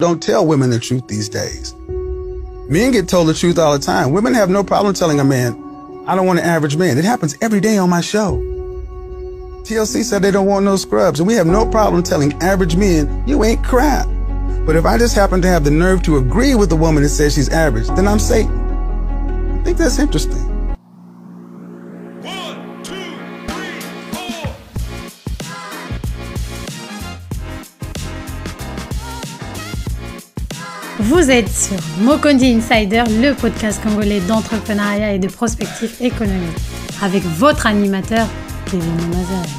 don't tell women the truth these days. Men get told the truth all the time. Women have no problem telling a man, I don't want an average man. It happens every day on my show. TLC said they don't want no scrubs, and we have no problem telling average men, you ain't crap. But if I just happen to have the nerve to agree with the woman that says she's average, then I'm Satan. I think that's interesting. Vous êtes sur Mokondi Insider, le podcast congolais d'entrepreneuriat et de prospectif économique, avec votre animateur, Kevin Mazel.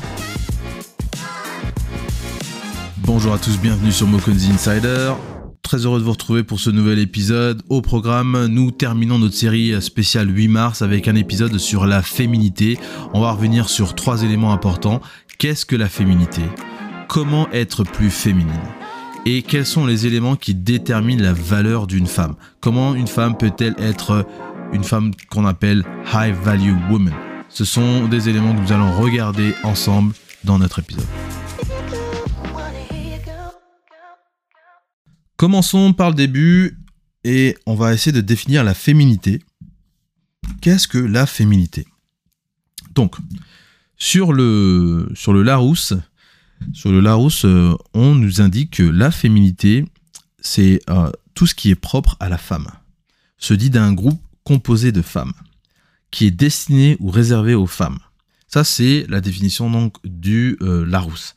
Bonjour à tous, bienvenue sur Mokondi Insider. Très heureux de vous retrouver pour ce nouvel épisode. Au programme, nous terminons notre série spéciale 8 mars avec un épisode sur la féminité. On va revenir sur trois éléments importants. Qu'est-ce que la féminité? Comment être plus féminine? Et quels sont les éléments qui déterminent la valeur d'une femme? Comment une femme peut-elle être une femme qu'on appelle high value woman? Ce sont des éléments que nous allons regarder ensemble dans notre épisode. Commençons par le début et on va essayer de définir la féminité. Qu'est-ce que la féminité? Donc, sur le, sur le Larousse, sur le Larousse, euh, on nous indique que la féminité, c'est euh, tout ce qui est propre à la femme. Se dit d'un groupe composé de femmes, qui est destiné ou réservé aux femmes. Ça, c'est la définition donc du euh, Larousse.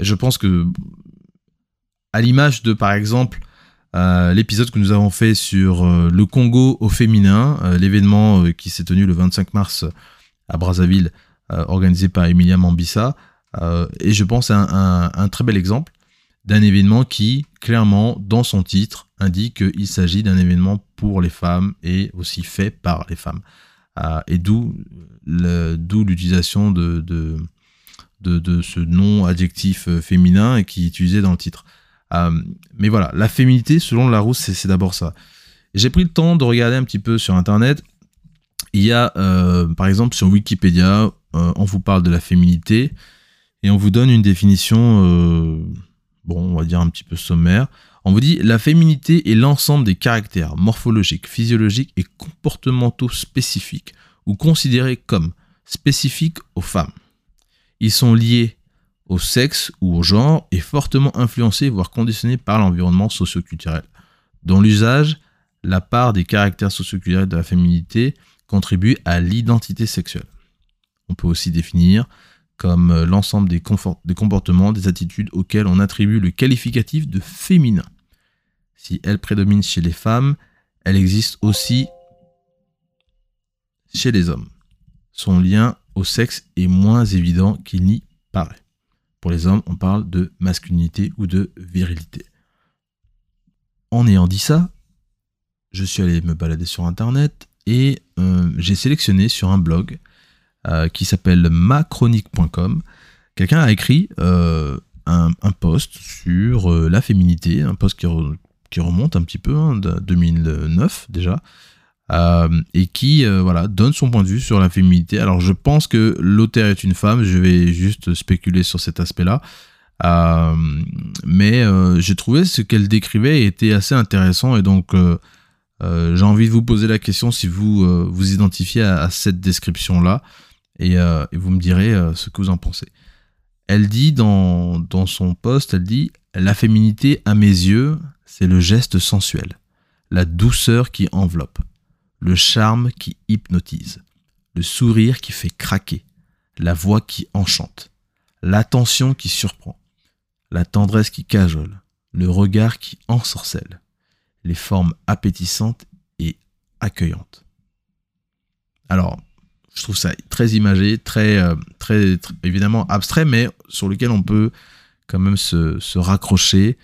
je pense que, à l'image de, par exemple, l'épisode que nous avons fait sur le Congo au féminin, l'événement qui s'est tenu le 25 mars à Brazzaville, organisé par Emilia Mambissa, euh, et je pense à un, très bel exemple d'un événement qui, clairement, dans son titre, indique qu'il s'agit d'un événement pour les femmes et aussi fait par les femmes. Euh, et d'où l'utilisation de, de, ce nom adjectif euh, féminin qui est utilisé dans le titre. mais voilà, la féminité, selon Larousse, c'est d'abord ça. J'ai pris le temps de regarder un petit peu sur Internet. Il y a, par exemple, sur Wikipédia, on vous parle de la féminité. Et on vous donne une définition, euh, bon, on va dire un petit peu sommaire. On vous dit la féminité est l'ensemble des caractères morphologiques, physiologiques et comportementaux spécifiques ou considérés comme spécifiques aux femmes. Ils sont liés au sexe ou au genre et fortement influencés, voire conditionnés par l'environnement socioculturel. Dans l'usage, la part des caractères socioculturels de la féminité contribue à l'identité sexuelle. On peut aussi définir comme euh, l'ensemble des, comportements, des attitudes auxquelles on attribue le qualificatif de féminin. Si elle prédomine chez les femmes, elle existe aussi chez les hommes. Son lien au sexe est moins évident qu'il n'y paraît. Pour les hommes, on parle de masculinité ou de virilité. En ayant dit ça, je suis allé me balader sur Internet et euh, j'ai sélectionné sur un blog euh, qui s'appelle machronique.com. Quelqu'un a écrit euh, un, post sur euh, la féminité, un post qui, remonte un petit peu, hein, de 2009 déjà, et qui voilà, donne son point de vue sur la féminité. Alors je pense que l'auteur est une femme, je vais juste spéculer sur cet aspect-là. mais j'ai trouvé ce qu'elle décrivait était assez intéressant et donc j'ai envie de vous poser la question si vous vous identifiez à cette description-là. Euh, et, vous me direz euh, ce que vous en pensez. Elle dit dans, dans son poste, elle dit La féminité, à mes yeux, c'est le geste sensuel, la douceur qui enveloppe, le charme qui hypnotise, le sourire qui fait craquer, la voix qui enchante, l'attention qui surprend, la tendresse qui cajole, le regard qui ensorcelle, les formes appétissantes et accueillantes. Alors, je trouve ça très imagé, très, euh, évidemment abstrait, mais sur lequel on peut quand même se, raccrocher.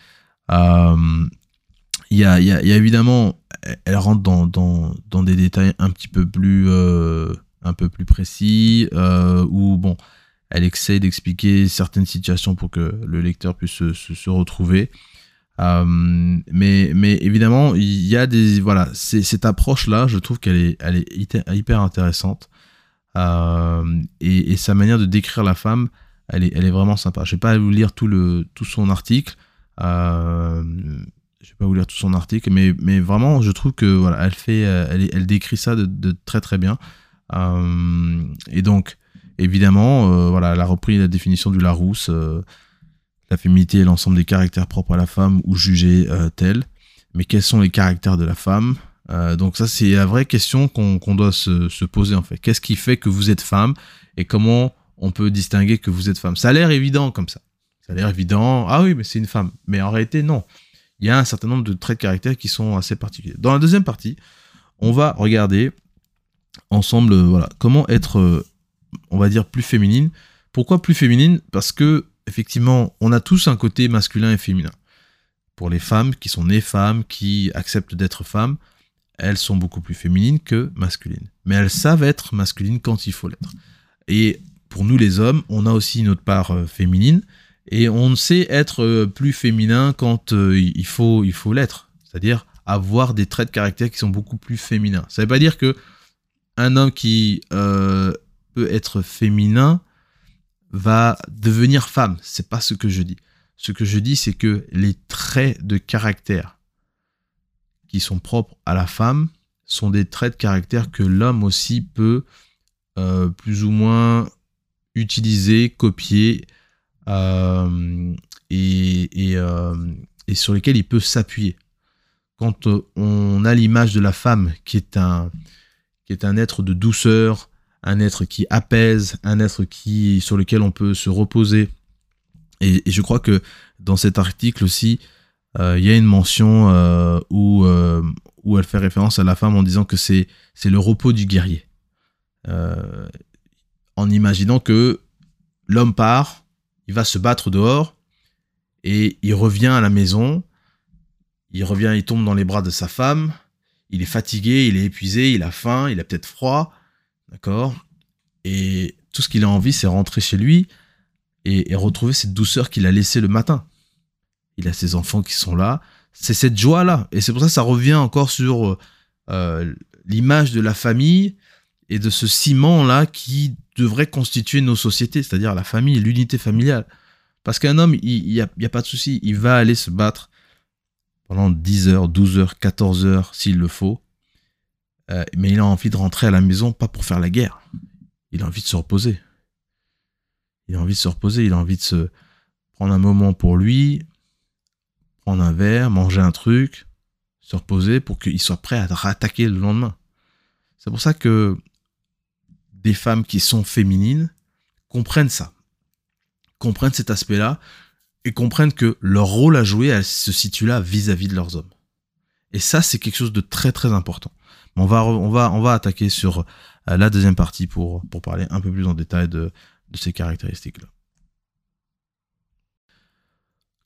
Euh, il y, a, y, a, évidemment, elle rentre dans, dans, des détails un petit peu plus, euh, un peu plus précis, où bon, elle essaie d'expliquer certaines situations pour que le lecteur puisse se, se, retrouver. mais, mais évidemment, il y a des voilà, cette approche là, je trouve qu'elle est, elle est hyper intéressante. Euh, et, sa manière de décrire la femme, elle est, vraiment sympa. Je vais pas vous lire tout, son article. Euh, je vais pas vous lire tout son article, mais, vraiment, je trouve que voilà, elle elle décrit ça de, très très bien. et donc, évidemment, elle a repris la définition du Larousse. la féminité est l'ensemble des caractères propres à la femme ou jugés tels. Mais quels sont les caractères de la femme? Euh, donc ça, c'est la vraie question qu'on doit se, poser en fait. Qu'est-ce qui fait que vous êtes femme et comment on peut distinguer que vous êtes femme? Ça a l'air évident comme ça. Ça a l'air évident. Ah oui, mais c'est une femme. Mais en réalité, non. Il y a un certain nombre de traits de caractère qui sont assez particuliers. Dans la deuxième partie, on va regarder ensemble, voilà, comment être, euh, on va dire, plus féminine. Pourquoi plus féminine? Parce que effectivement, on a tous un côté masculin et féminin. Pour les femmes qui sont nées femmes, qui acceptent d'être femmes, elles sont beaucoup plus féminines que masculines. Mais elles savent être masculines quand il faut l'être. Et pour nous les hommes, on a aussi notre part euh, féminine et on sait être euh, plus féminin quand euh, il faut il faut l'être, c'est-à-dire avoir des traits de caractère qui sont beaucoup plus féminins. Ça ne veut pas dire que un homme qui peut être féminin va devenir femme. C'est pas ce que je dis. Ce que je dis, c'est que les traits de caractère qui sont propres à la femme sont des traits de caractère que l'homme aussi peut euh, plus ou moins utiliser, copier euh, et, euh, et, sur lesquels il peut s'appuyer. Quand on a l'image de la femme qui est un, qui est un être de douceur, un être qui apaise, un être qui, sur lequel on peut se reposer. Et, et je crois que dans cet article aussi, il y a une mention euh, où, euh, où elle fait référence à la femme en disant que c'est le repos du guerrier. en imaginant que l'homme part, il va se battre dehors, et il revient à la maison, il revient, il tombe dans les bras de sa femme, il est fatigué, il est épuisé, il a faim, il a peut-être froid, d'accord? Et tout ce qu'il a envie, c'est rentrer chez lui et retrouver cette douceur qu'il a laissée le matin il a ses enfants qui sont là. C'est cette joie-là. Et c'est pour ça que ça revient encore sur euh, l'image de la famille et de ce ciment-là qui devrait constituer nos sociétés, c'est-à-dire la famille, l'unité familiale. Parce qu'un homme, il n'y a, a, pas de souci, il va aller se battre pendant 10 heures, 12 heures, 14 heures s'il le faut. Euh, mais il a envie de rentrer à la maison, pas pour faire la guerre. Il a envie de se reposer. Il a envie de se reposer, il a envie de se prendre un moment pour lui, prendre un verre, manger un truc, se reposer pour qu'il soit prêt à rattaquer le lendemain. C'est pour ça que des femmes qui sont féminines comprennent ça, comprennent cet aspect-là et comprennent que leur rôle à jouer, elle se situe là vis-à-vis de leurs hommes. Et ça, c'est quelque chose de très très important. On va, on va, on va attaquer sur euh, la deuxième partie pour, pour parler un peu plus en détail de, de ces caractéristiques-là.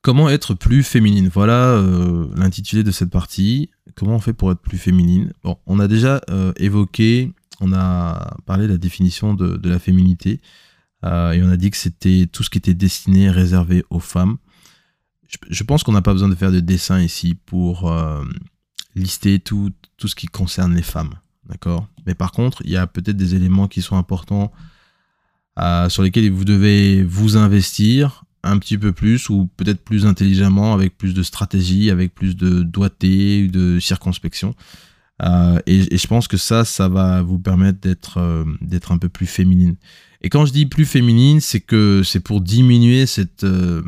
Comment être plus féminine? Voilà euh, l'intitulé de cette partie. Comment on fait pour être plus féminine? Bon, on a déjà euh, évoqué, on a parlé de la définition de, la féminité euh, et on a dit que c'était tout ce qui était destiné, réservé aux femmes. Je, pense qu'on n'a pas besoin de faire de dessin ici pour lister tout, ce qui concerne les femmes. Mais par contre, il y a peut-être des éléments qui sont importants sur lesquels vous devez vous investir un petit peu plus ou peut-être plus intelligemment, avec plus de stratégie, avec plus de doigté, de circonspection. Euh, et, je pense que ça, ça va vous permettre d'être euh, d'être un peu plus féminine. Et quand je dis plus féminine, c'est que c'est pour diminuer cette euh,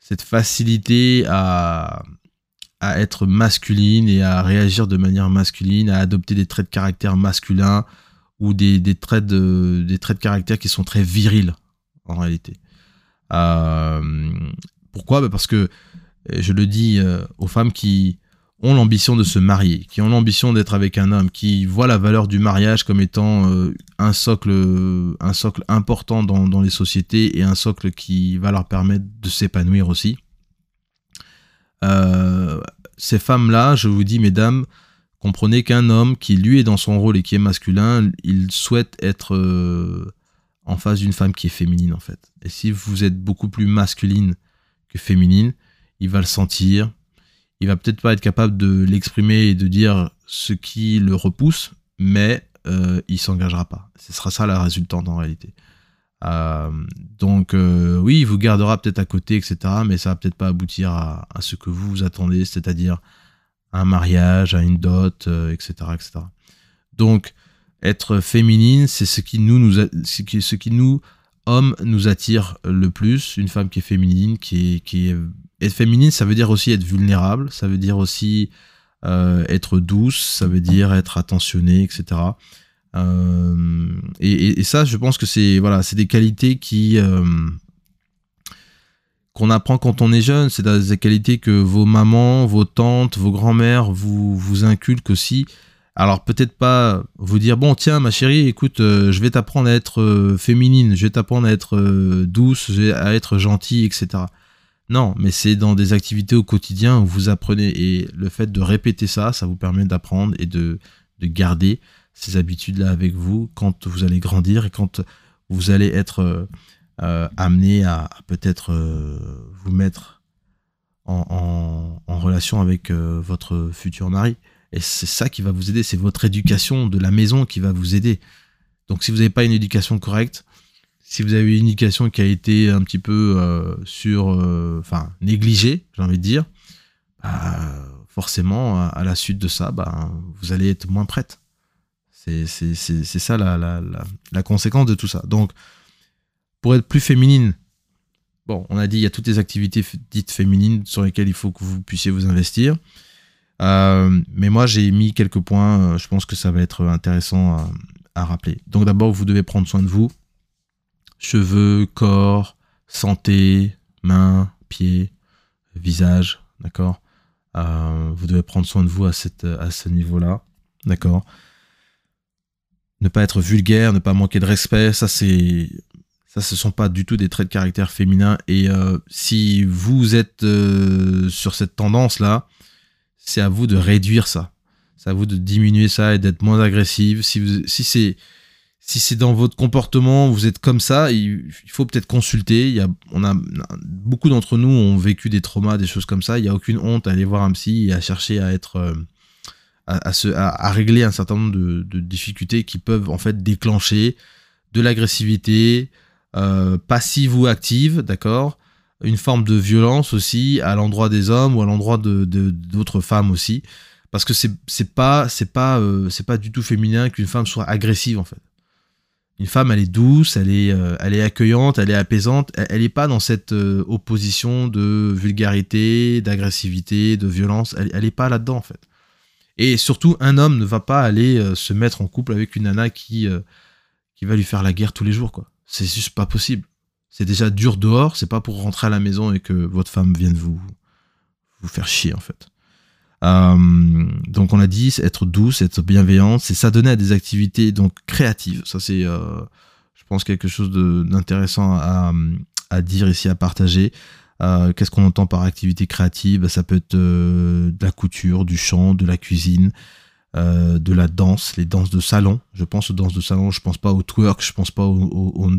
cette facilité à à être masculine et à réagir de manière masculine, à adopter des traits de caractère masculins ou des, des traits de des traits de caractère qui sont très virils en réalité. Euh, pourquoi? Bah, Parce que, je le dis euh, aux femmes qui ont l'ambition de se marier, qui ont l'ambition d'être avec un homme, qui voient la valeur du mariage comme étant euh, un socle, un socle important dans, dans, les sociétés et un socle qui va leur permettre de s'épanouir aussi. ces femmes-là, je vous dis, mesdames, comprenez qu'un homme qui lui est dans son rôle et qui est masculin, il souhaite être en face d'une femme qui est féminine en fait. Et si vous êtes beaucoup plus masculine que féminine, il va le sentir. Il va peut-être pas être capable de l'exprimer et de dire ce qui le repousse, mais euh, il s'engagera pas. Ce sera ça la résultante en réalité. Euh, donc oui, il vous gardera peut-être à côté, etc. Mais ça va peut-être pas aboutir à, ce que vous vous attendez, c'est-à-dire un mariage, à une dot, etc., etc. Donc être féminine, c'est ce qui nous, ce qui nous hommes nous attire le plus. Une femme qui est féminine, qui est, qui est être féminine, ça veut dire aussi être vulnérable, ça veut dire aussi euh, être douce, ça veut dire être attentionnée, etc. Euh, et, ça, je pense que c'est voilà, c'est des qualités qui euh, qu'on apprend quand on est jeune. C'est des qualités que vos mamans, vos tantes, vos grands-mères vous vous inculquent aussi. Alors peut-être pas vous dire bon tiens ma chérie écoute je vais t'apprendre à être féminine, je vais t'apprendre à être douce, à être gentille etc. Non, mais c'est dans des activités au quotidien où vous apprenez. Et le fait de répéter ça, ça vous permet d'apprendre et de, garder ces habitudes-là avec vous quand vous allez grandir et quand vous allez être euh, amené à, peut-être euh, vous mettre en, relation avec euh, votre futur mari. Et c'est ça qui va vous aider, c'est votre éducation de la maison qui va vous aider. Donc si vous n'avez pas une éducation correcte, si vous avez une éducation qui a été un petit peu euh, sur, euh, négligée, j'ai envie de dire, bah, forcément à la suite de ça, bah, vous allez être moins prête. C'est ça la, la, la, conséquence de tout ça. Donc, pour être plus féminine, bon, on a dit il y a toutes les activités dites féminines sur lesquelles il faut que vous puissiez vous investir. Euh, mais moi, j'ai mis quelques points. Je pense que ça va être intéressant à, rappeler. Donc, d'abord, vous devez prendre soin de vous cheveux, corps, santé, mains, pieds, visage, d'accord? Euh, Vous devez prendre soin de vous à, cette, à ce niveau-là, d'accord? Ne pas être vulgaire, ne pas manquer de respect, ça c'est... Ça, ce sont pas du tout des traits de caractère féminin. Et euh, si vous êtes euh, sur cette tendance-là, c'est à vous de réduire ça. C'est à vous de diminuer ça et d'être moins agressive. Si, si c'est si dans votre comportement, vous êtes comme ça, il, faut peut-être consulter. Il y a, on a, beaucoup d'entre nous ont vécu des traumas, des choses comme ça. Il n'y a aucune honte à aller voir un psy et à chercher à être, euh, à, se, à, régler un certain nombre de, difficultés qui peuvent en fait déclencher de l'agressivité, euh, passive ou active, d'accord? Une forme de violence aussi à l'endroit des hommes ou à l'endroit de, d'autres femmes aussi. Parce que c'est, c'est pas, c'est pas, euh, c'est pas du tout féminin qu'une femme soit agressive en fait. Une femme, elle est douce, elle est, euh, elle est accueillante, elle est apaisante. Elle n'est pas dans cette euh, opposition de vulgarité, d'agressivité, de violence. Elle n'est pas là-dedans, en fait. Et surtout, un homme ne va pas aller se mettre en couple avec une nana qui, qui va lui faire la guerre tous les jours, quoi. C'est juste pas possible. C'est déjà dur dehors, c'est pas pour rentrer à la maison et que votre femme vienne vous, vous faire chier, en fait. Euh, donc on a dit être douce, être bienveillante, c'est s'adonner à des activités donc créatives. Ça c'est, euh, je pense quelque chose d'intéressant à, dire ici, à partager. Euh, qu'est-ce qu'on entend par activité créative? Ça peut être de la couture, du chant, de la cuisine, de la danse, les danses de salon. Je pense aux danses de salon, je pense pas au twerk, je pense pas au, au,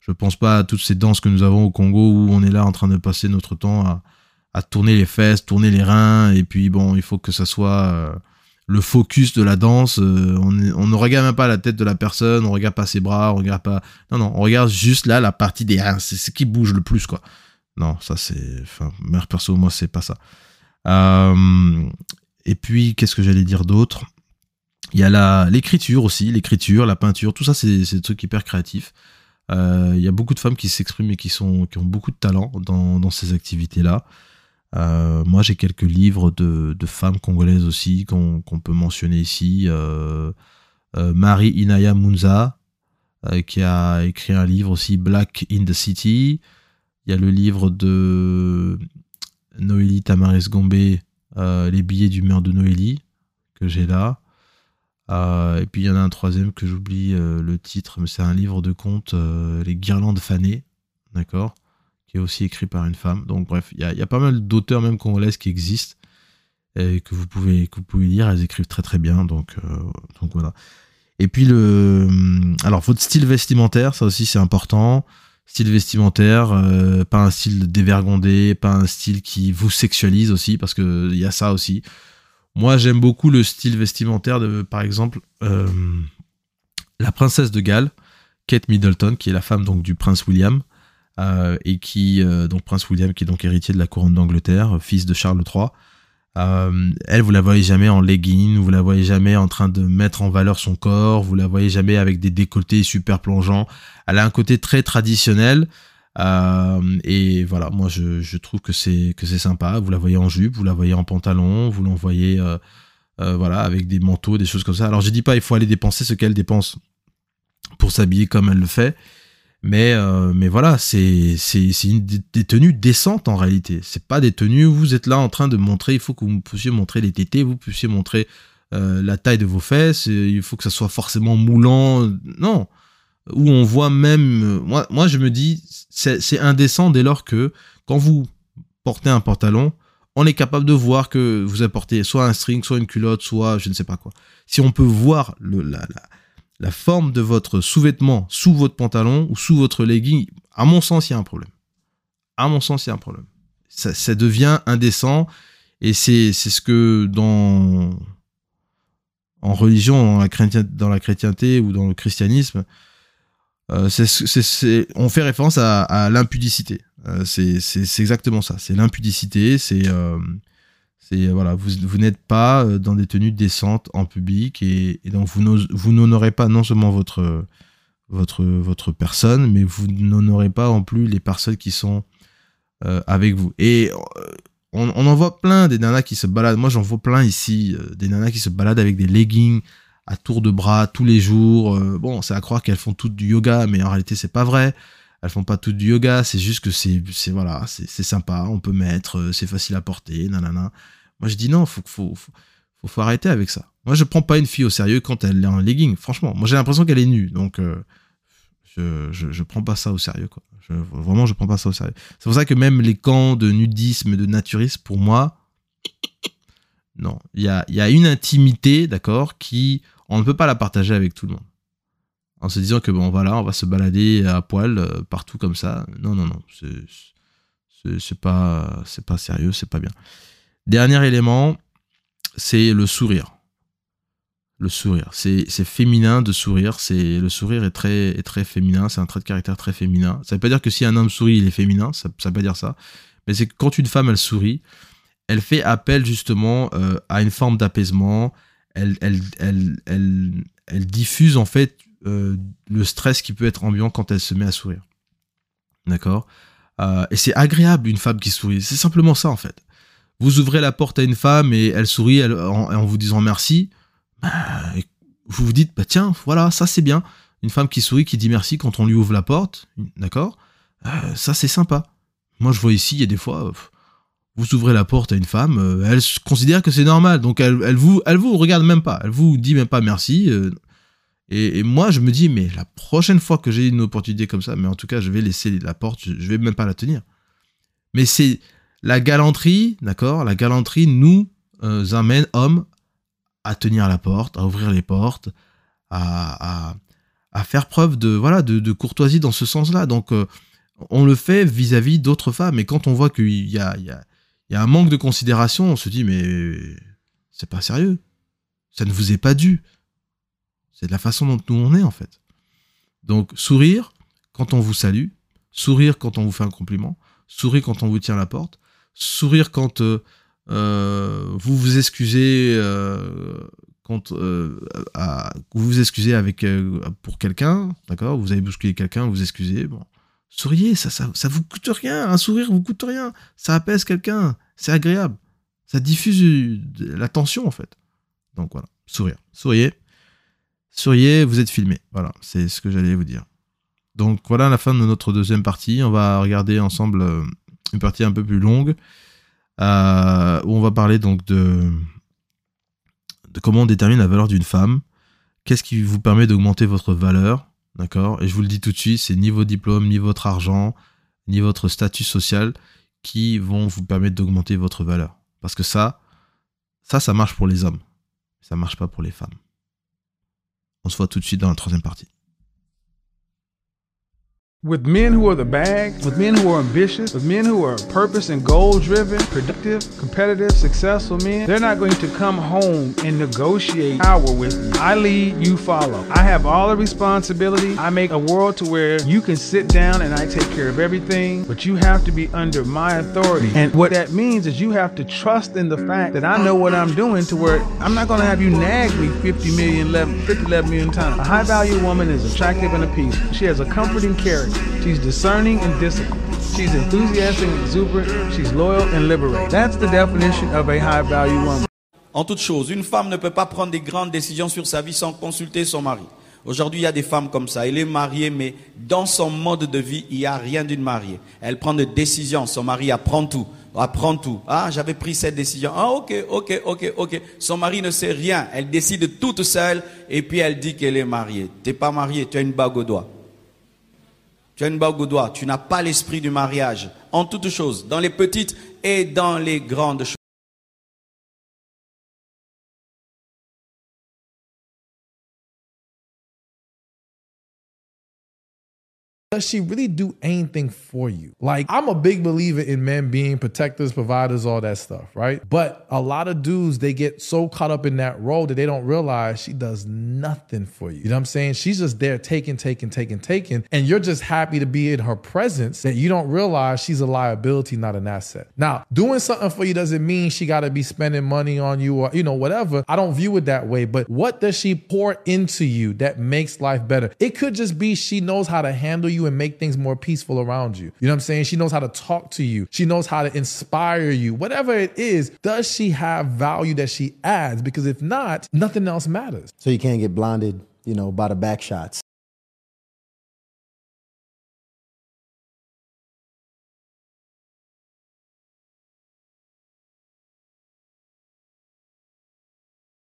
je pense pas à toutes ces danses que nous avons au Congo où on est là en train de passer notre temps à, tourner les fesses, tourner les reins, et puis bon, il faut que ça soit euh, le focus de la danse. Euh, on, ne regarde même pas la tête de la personne, on regarde pas ses bras, on regarde pas. Non, non, on regarde juste là la partie des reins, c'est ce qui bouge le plus, quoi. Non, ça c'est. Enfin, mère perso, moi, c'est pas ça. Euh, et puis, qu'est-ce que j'allais dire d'autre? Il y a l'écriture aussi, l'écriture, la peinture, tout ça, c'est des trucs hyper créatifs. Il y a beaucoup de femmes qui s'expriment et qui, sont, qui ont beaucoup de talent dans, dans ces activités-là. Euh, moi, j'ai quelques livres de, femmes congolaises aussi qu'on peut mentionner ici. Euh, euh, Marie Inaya Munza, qui a écrit un livre aussi, Black in the City. Il y a le livre de Noélie Tamaris Gombe, Les billets d'humeur de Noélie, que j'ai là. Et puis il y en a un troisième que j'oublie le titre, mais c'est un livre de contes, Les guirlandes fanées. D'accord qui est aussi écrit par une femme. Donc bref, il y a, pas mal d'auteurs même congolaises qui existent et que vous pouvez que vous pouvez lire. Elles écrivent très très bien. Donc euh, donc voilà. Et puis le alors votre style vestimentaire, ça aussi c'est important. Style vestimentaire, euh, pas un style dévergondé, pas un style qui vous sexualise aussi parce que il y a ça aussi. Moi j'aime beaucoup le style vestimentaire de par exemple euh, la princesse de Galles Kate Middleton, qui est la femme du prince William, euh, et qui donc prince William, qui est donc héritier de la couronne d'Angleterre, fils de Charles III. elle, vous la voyez jamais en legging, vous la voyez jamais en train de mettre en valeur son corps, vous la voyez jamais avec des décolletés super plongeants. Elle a un côté très traditionnel. Et voilà, moi je, trouve que c'est que c'est sympa. Vous la voyez en jupe, vous la voyez en pantalon, vous l'envoyez euh, voilà, avec des manteaux, des choses comme ça. Alors je dis pas il faut aller dépenser ce qu'elle dépense pour s'habiller comme elle le fait, mais euh, mais voilà, c'est c'est une des tenues décentes en réalité. C'est pas des tenues où vous êtes là en train de montrer. Il faut que vous puissiez montrer les tétés, vous puissiez montrer euh, la taille de vos fesses. Il faut que ça soit forcément moulant. Non, où on voit même. Moi, moi je me dis, c'est indécent dès lors que quand vous portez un pantalon, on est capable de voir que vous apportez soit un string, soit une culotte, soit je ne sais pas quoi. Si on peut voir le, la, la, forme de votre sous-vêtement sous votre pantalon ou sous votre legging, à mon sens, il y a un problème. À mon sens, il y a un problème. Ça, devient indécent et c'est ce que dans en religion, la, dans la chrétienté ou dans le christianisme, euh, on fait référence à, l'impudicité. Euh, c'est exactement ça. C'est l'impudicité. C'est euh, voilà, vous, n'êtes pas dans des tenues décentes en public et, donc vous n'honorez pas non seulement votre votre votre personne, mais vous n'honorez pas en plus les personnes qui sont avec vous. Et on, en voit plein des nanas qui se baladent. Moi, j'en vois plein ici, des nanas qui se baladent avec des leggings à tour de bras tous les jours. bon, c'est à croire qu'elles font toutes du yoga, mais en réalité, c'est pas vrai elles font pas tout du yoga, c'est juste que c'est, voilà, c'est sympa, on peut mettre, euh, c'est facile à porter, nanana. Moi, je dis non, faut, faut, faut, faut, faut arrêter avec ça. Moi, je prends pas une fille au sérieux quand elle est en legging, franchement. Moi, j'ai l'impression qu'elle est nue, donc euh, je, je, je, prends pas ça au sérieux, quoi. Je, vraiment, je prends pas ça au sérieux. C'est pour ça que même les camps de nudisme, de naturisme, pour moi, non. Il y a, y a une intimité, d'accord, qui, on ne peut pas la partager avec tout le monde. En se disant que bon voilà on va se balader à poil euh, partout comme ça. Non non non c'est pas pas sérieux c'est pas bien. Dernier élément c'est le sourire. Le sourire. C'est féminin de sourire. C'est le sourire est très est très féminin. C'est un trait de caractère très féminin. Ça veut pas dire que si un homme sourit il est féminin. Ça, ça veut pas dire ça. Mais c'est que quand une femme elle sourit elle fait appel justement euh, à une forme d'apaisement elle, diffuse en fait euh, le stress qui peut être ambiant quand elle se met à sourire. D'accord? Euh, Et c'est agréable une femme qui sourit. C'est simplement ça en fait. Vous ouvrez la porte à une femme et elle sourit en, vous disant merci. Bah, vous vous dites, bah tiens, voilà, ça c'est bien. Une femme qui sourit, qui dit merci quand on lui ouvre la porte. D'accord? Euh, Ça c'est sympa. Moi je vois ici, il y a des fois, vous ouvrez la porte à une femme, elle considère que c'est normal. Donc elle, elle, vous, elle vous regarde même pas. Elle vous dit même pas merci. Et, moi, je me dis, mais la prochaine fois que j'ai une opportunité comme ça, mais en tout cas, je vais laisser la porte, je, vais même pas la tenir. Mais c'est la galanterie, d'accord La galanterie nous euh, amène, hommes, à tenir la porte, à ouvrir les portes, à, à, faire preuve de, voilà, de, courtoisie dans ce sens-là. Donc, euh, on le fait vis-à-vis d'autres femmes. Et quand on voit qu'il il y, a, il y a un manque de considération, on se dit, mais c'est pas sérieux. Ça ne vous est pas dû. C'est de la façon dont nous on est en fait. Donc sourire quand on vous salue, sourire quand on vous fait un compliment, sourire quand on vous tient la porte, sourire quand euh, euh, vous vous excusez euh, quand vous vous excusez avec pour quelqu'un, d'accord Vous avez bousculé quelqu'un, vous vous excusez, bon. Souriez, ça, vous coûte rien. Un sourire vous coûte rien. Ça apaise quelqu'un. C'est agréable. Ça diffuse la tension, en fait. Donc voilà, sourire. Souriez. Souriez, vous êtes filmé. Voilà, c'est ce que j'allais vous dire. Donc voilà la fin de notre deuxième partie. On va regarder ensemble euh, une partie un peu plus longue euh, où on va parler donc de comment on détermine la valeur d'une femme. Qu'est-ce qui vous permet d'augmenter votre valeur? D'accord? Et je vous le dis tout de suite, c'est ni vos diplômes, ni votre argent, ni votre statut social qui vont vous permettre d'augmenter votre valeur. Parce que ça, ça, ça marche pour les hommes. Ça marche pas pour les femmes. On se voit tout de suite dans la troisième partie. With men who are the bag, with men who are ambitious, with men who are purpose and goal driven, productive, competitive, successful men, they're not going to come home and negotiate power with you. I lead, you follow. I have all the responsibility. I make a world to where you can sit down and I take care of everything, but you have to be under my authority. And what that means is you have to trust in the fact that I know what I'm doing to where I'm not going to have you nag me 50 million, 11, 50, 11 million times. A high value woman is attractive and appealing. She has a comforting character. She's discerning and disciplined. She's enthusiastic and exuberant. She's loyal and liberated. That's the definition of a high value woman. En toute chose, une femme ne peut pas prendre des grandes décisions sur sa vie sans consulter son mari. Aujourd'hui, il y a des femmes comme ça. Elle est mariée, mais dans son mode de vie, il n'y a rien d'une mariée. Elle prend des décisions. Son mari apprend tout. Apprend tout. Ah, j'avais pris cette décision. Ah, ok, ok, ok, ok. Son mari ne sait rien. Elle décide toute seule et puis elle dit qu'elle est mariée. T'es pas mariée, tu as une bague au doigt. Tu as une bague. Tu n'as pas l'esprit du mariage. En toutes choses, dans les petites et dans les grandes choses. Does she really do anything for you? Like, I'm a big believer in men being protectors, providers, all that stuff, right? But a lot of dudes, they get so caught up in that role that they don't realize she does nothing for you. You know what I'm saying? She's just there taking, taking, taking, taking. And you're just happy to be in her presence that you don't realize she's a liability, not an asset. Now, doing something for you doesn't mean she got to be spending money on you or, you know, whatever. I don't view it that way. But what does she pour into you that makes life better? It could just be she knows how to handle you and make things more peaceful around you. You know what I'm saying? She knows how to talk to you. She knows how to inspire you. Whatever it is, does she have value that she adds? Because if not, nothing else matters. So you can't get blinded, you know, by the back shots.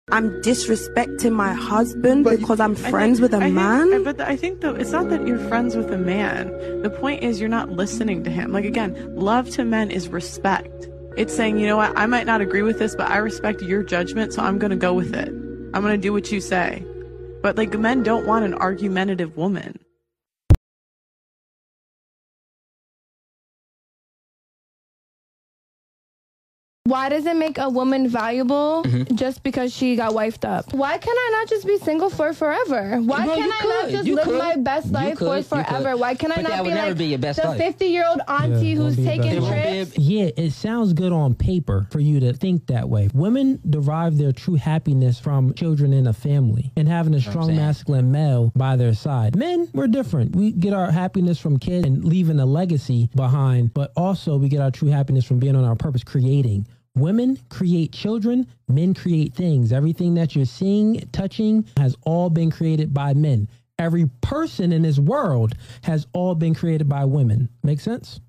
I'm disrespecting my husband because I'm friends with a I man. Think, but I think though it's not that you're friends with a man. The point is you're not listening to him. Like again, love to men is respect. It's saying, you know what, I might not agree with this, but I respect your judgment, so I'm gonna go with it. I'm gonna do what you say. But like men don't want an argumentative woman. Why does it make a woman valuable Mm-hmm. just because she got wifed up? Why can I not just be single for forever? Why No, can I could. not just You live could. my best life could. for forever? Why can I not that be never like be your best the life. 50 year old auntie Yeah, who's won't be taking your best trips? Yeah, it sounds good on paper for you to think that way. Women derive their true happiness from children in a family and having a strong masculine male by their side. Men, we're different. We get our happiness from kids and leaving a legacy behind, but also we get our true happiness from being on our purpose, creating. Women create children, men create things. Everything that you're seeing, touching, has all been created by men. Every person in this world has all been created by women. Make sense?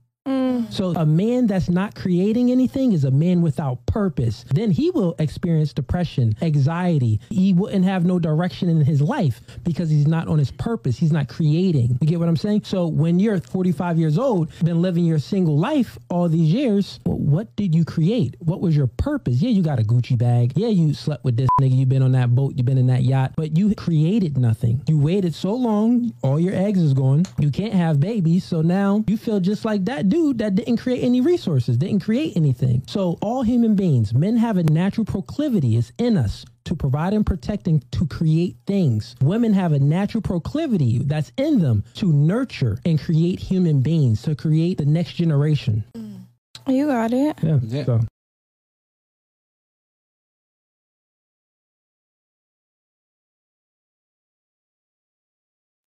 So a man that's not creating anything is a man without purpose. Then he will experience depression, anxiety. He wouldn't have no direction in his life because he's not on his purpose. He's not creating. You get what I'm saying? So when you're 45 years old, been living your single life all these years, well, what did you create? What was your purpose? Yeah, you got a Gucci bag. Yeah, you slept with this nigga. You've been on that boat. You've been in that yacht, but you created nothing. You waited so long. All your eggs is gone. You can't have babies. So now you feel just like that dude that didn't create any resources, didn't create anything. So all human beings, men have a natural proclivity. It's in us to provide and protect and to create things. Women have a natural proclivity that's in them to nurture and create human beings, to create the next generation. Mm. You got it. Yeah. Yeah. So.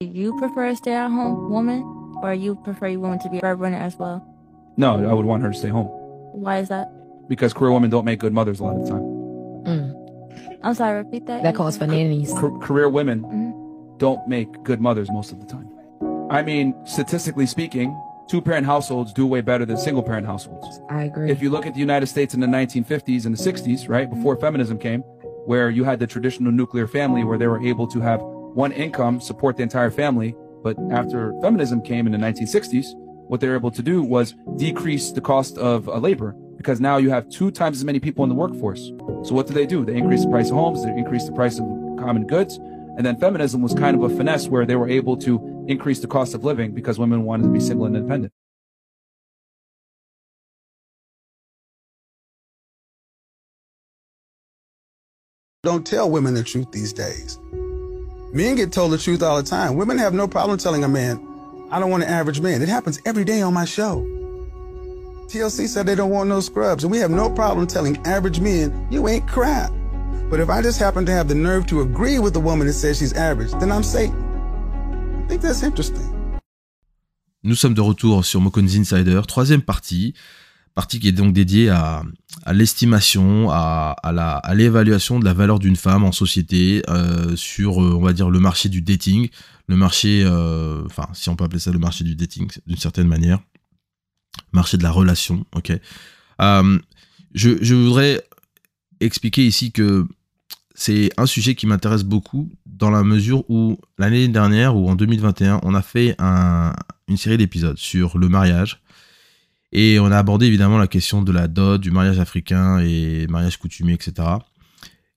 Do you prefer a stay at home woman or you prefer your woman to be a breadwinner as well? No, I would want her to stay home Why is that? because career women don't make good mothers a lot of the time. I'm sorry, repeat that. That calls for nannies. Ca- career women Mhm. don't make good mothers most of the time. I mean, statistically speaking, two parent households do way better than single parent households. I agree. If you look at the United States in the 1950s and the 60s, right, before feminism came, where you had the traditional nuclear family where they were able to have one income support the entire family, but after feminism came in the 1960s, what they were able to do was decrease the cost of uh, labor because now you have two times as many people in the workforce. So what do they do? They increase the price of homes, they increase the price of common goods, and then feminism was kind of a finesse where they were able to increase the cost of living because women wanted to be single and independent. Don't tell women the truth these days. Men get told the truth all the time. Women have no problem telling a man, I don't want an average man. It happens every day on my show. TLC said they don't want no scrubs, and we have no problem telling average men, you ain't crap. But if I just happen to have the nerve to agree with the woman that says she's average, then I'm Satan. I think that's interesting. Nous sommes de retour sur Mokonzi Insider, troisième partie, partie qui est donc dédiée à, l'estimation, à, à, l'évaluation de la valeur d'une femme en société euh, sur, euh, on va dire, le marché du dating, le marché, euh, enfin, si on peut appeler ça le marché du dating d'une certaine manière, marché de la relation, ok. Je, voudrais expliquer ici que c'est un sujet qui m'intéresse beaucoup dans la mesure où l'année dernière ou en 2021, on a fait un, une série d'épisodes sur le mariage et on a abordé évidemment la question de la dot, du mariage africain et mariage coutumier, etc.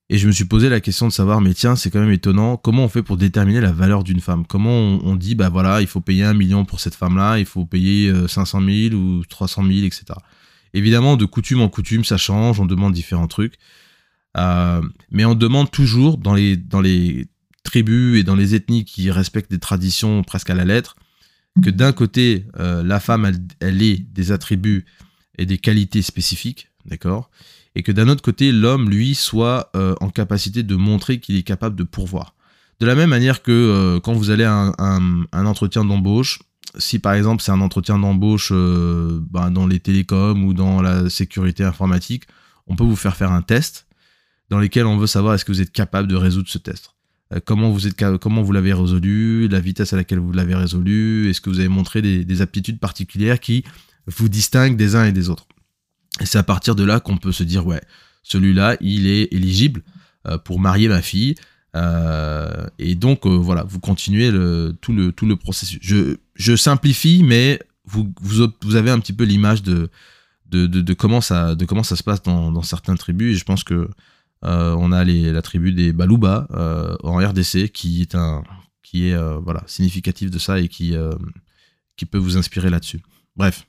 Et je me suis posé la question de savoir, mais tiens, c'est quand même étonnant, comment on fait pour déterminer la valeur d'une femme? Comment on, dit, bah voilà, il faut payer un million pour cette femme-là, il faut payer 500 000 ou 300 000, etc. Évidemment, de coutume en coutume, ça change, on demande différents trucs. Euh, mais on demande toujours dans les, dans les tribus et dans les ethnies qui respectent des traditions presque à la lettre, que d'un côté, euh, la femme, elle, ait des attributs et des qualités spécifiques, d'accord Et que d'un autre côté, l'homme, lui, soit euh, en capacité de montrer qu'il est capable de pourvoir. De la même manière que euh, quand vous allez à un, entretien d'embauche, si par exemple c'est un entretien d'embauche ben, dans les télécoms ou dans la sécurité informatique, on peut vous faire faire un test dans lequel on veut savoir est-ce que vous êtes capable de résoudre ce test. Euh, comment vous êtes comment vous l'avez résolu, la vitesse à laquelle vous l'avez résolu, est-ce que vous avez montré des, des, aptitudes particulières qui vous distinguent des uns et des autres? Et c'est à partir de là qu'on peut se dire ouais, celui-là, il est éligible euh, pour marier ma fille. Euh, et donc voilà, vous continuez le, tout le tout le processus. Je, simplifie, mais vous, vous, vous avez un petit peu l'image de de, comment ça de comment ça se passe dans, dans certaines tribus. Et je pense que on a la tribu des Baluba euh, en RDC qui est un qui est euh, voilà significatif de ça et qui qui peut vous inspirer là-dessus. Bref.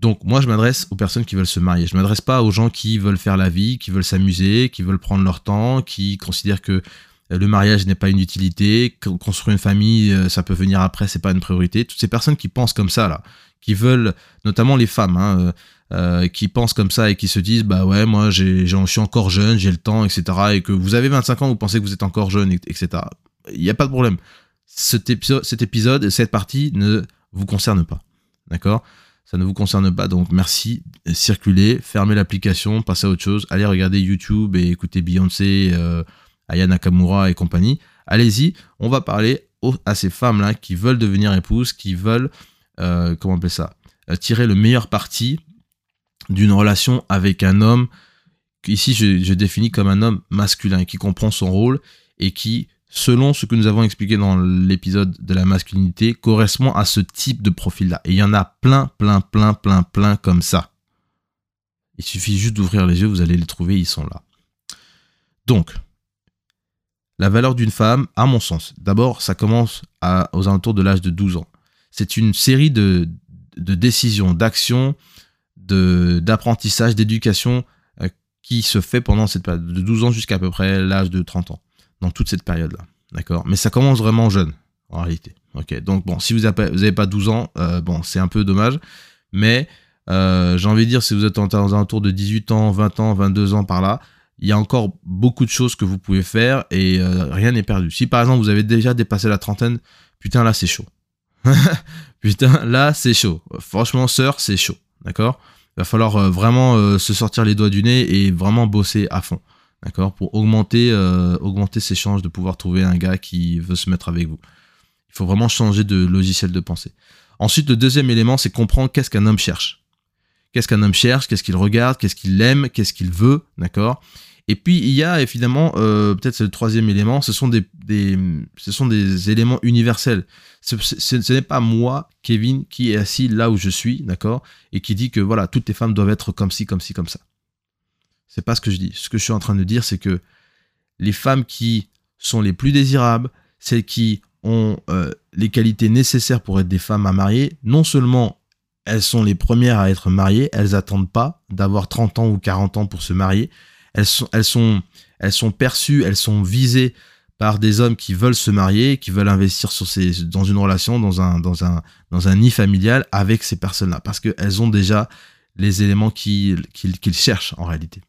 Donc moi je m'adresse aux personnes qui veulent se marier. Je m'adresse pas aux gens qui veulent faire la vie, qui veulent s'amuser, qui veulent prendre leur temps, qui considèrent que le mariage n'est pas une utilité, construire une famille ça peut venir après, c'est pas une priorité. Toutes ces personnes qui pensent comme ça là, qui veulent, notamment les femmes, hein, euh, qui pensent comme ça et qui se disent bah ouais moi j'ai, je suis encore jeune, j'ai le temps, etc. Et que vous avez 25 ans, vous pensez que vous êtes encore jeune, etc. Il n'y a pas de problème. Cet épisode, cet épisode, cette partie ne vous concerne pas, d'accord? Ça ne vous concerne pas, donc merci, circulez, fermez l'application, passez à autre chose, allez regarder YouTube et écouter Beyoncé, euh, Aya Nakamura et compagnie. Allez-y, on va parler à ces femmes-là qui veulent devenir épouses, qui veulent, euh, comment on appelle ça, euh, tirer le meilleur parti d'une relation avec un homme, ici je, définis comme un homme masculin, qui comprend son rôle et qui, selon ce que nous avons expliqué dans l'épisode de la masculinité, correspond à ce type de profil-là. Et il y en a plein, plein, plein, plein, plein comme ça. Il suffit juste d'ouvrir les yeux, vous allez les trouver, ils sont là. Donc, la valeur d'une femme, à mon sens, d'abord, ça commence à, aux alentours de l'âge de 12 ans. C'est une série de, de décisions, d'actions, d'apprentissage, d'éducation euh, qui se fait pendant cette période, de 12 ans jusqu'à peu près l'âge de 30 ans, dans toute cette période-là. D'accord? Mais ça commence vraiment jeune, en réalité. Ok, donc bon, si vous n'avez pas 12 ans, euh, bon, c'est un peu dommage, mais euh, j'ai envie de dire, si vous êtes dans un tour de 18 ans, 20 ans, 22 ans par là, il y a encore beaucoup de choses que vous pouvez faire et rien n'est perdu. Si par exemple vous avez déjà dépassé la trentaine, putain là c'est chaud. putain là c'est chaud. Franchement sœur c'est chaud. D'accord? Va falloir euh, vraiment euh, se sortir les doigts du nez et vraiment bosser à fond. D'accord Pour augmenter, euh, augmenter ses chances de pouvoir trouver un gars qui veut se mettre avec vous. Il faut vraiment changer de logiciel de pensée. Ensuite, le deuxième élément, c'est comprendre qu'est-ce qu'un homme cherche. Qu'est-ce qu'un homme cherche, qu'est-ce qu'il regarde, qu'est-ce qu'il aime, qu'est-ce qu'il veut, d'accord Et puis il y a évidemment, euh, peut-être c'est le troisième élément, ce sont des, ce sont des éléments universels. Ce, n'est pas moi, Kevin, qui est assis là où je suis, d'accord Et qui dit que voilà, toutes les femmes doivent être comme ci, comme ci, comme ça. C'est pas ce que je dis. Ce que je suis en train de dire, c'est que les femmes qui sont les plus désirables, celles qui ont euh, les qualités nécessaires pour être des femmes à marier, non seulement elles sont les premières à être mariées, elles attendent pas d'avoir 30 ans ou 40 ans pour se marier, elles sont, elles sont, elles sont perçues, elles sont visées par des hommes qui veulent se marier, qui veulent investir sur ces, dans une relation, dans un, dans un, dans un nid familial avec ces personnes-là, parce qu'elles ont déjà les éléments qu'ils cherchent en réalité.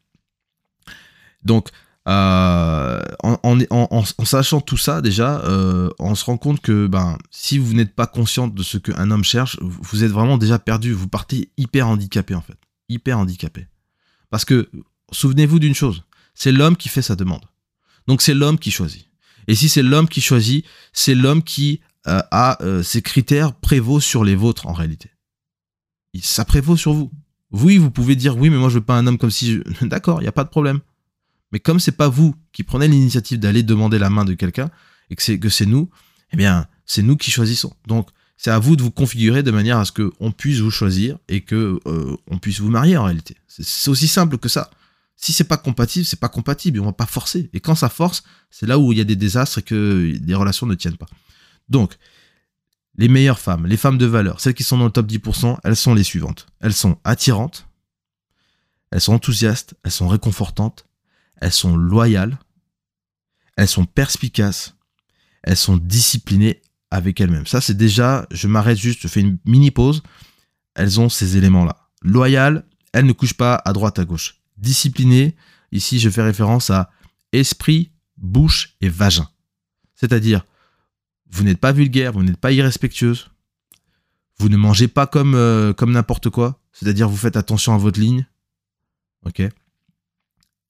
Donc, euh, en, en, sachant tout ça déjà, euh, on se rend compte que ben, si vous n'êtes pas consciente de ce qu'un homme cherche, vous êtes vraiment déjà perdu. Vous partez hyper handicapé en fait, hyper handicapé. Parce que souvenez-vous d'une chose, c'est l'homme qui fait sa demande. Donc c'est l'homme qui choisit. Et si c'est l'homme qui choisit, c'est l'homme qui euh, a euh, ses critères prévaut sur les vôtres en réalité. Ça prévaut sur vous. Oui, vous pouvez dire oui, mais moi je veux pas un homme comme si. D'accord, il n'y a pas de problème. Mais comme c'est pas vous qui prenez l'initiative d'aller demander la main de quelqu'un et que c'est que c'est nous, eh bien, c'est nous qui choisissons. Donc, c'est à vous de vous configurer de manière à ce qu'on puisse vous choisir et que euh, on puisse vous marier en réalité. C'est aussi simple que ça. Si c'est pas compatible, c'est pas compatible. On va pas forcer. Et quand ça force, c'est là où il y a des désastres et que des relations ne tiennent pas. Donc, les meilleures femmes, les femmes de valeur, celles qui sont dans le top 10%, elles sont les suivantes. Elles sont attirantes, elles sont enthousiastes, elles sont réconfortantes, elles sont loyales, elles sont perspicaces, elles sont disciplinées avec elles-mêmes. Ça, c'est déjà, je m'arrête juste, je fais une mini pause. Elles ont ces éléments-là. Loyales, elles ne couchent pas à droite, à gauche. Disciplinées, ici, je fais référence à esprit, bouche et vagin. C'est-à-dire, vous n'êtes pas vulgaire, vous n'êtes pas irrespectueuse, vous ne mangez pas comme, euh, n'importe quoi, c'est-à-dire vous faites attention à votre ligne. Ok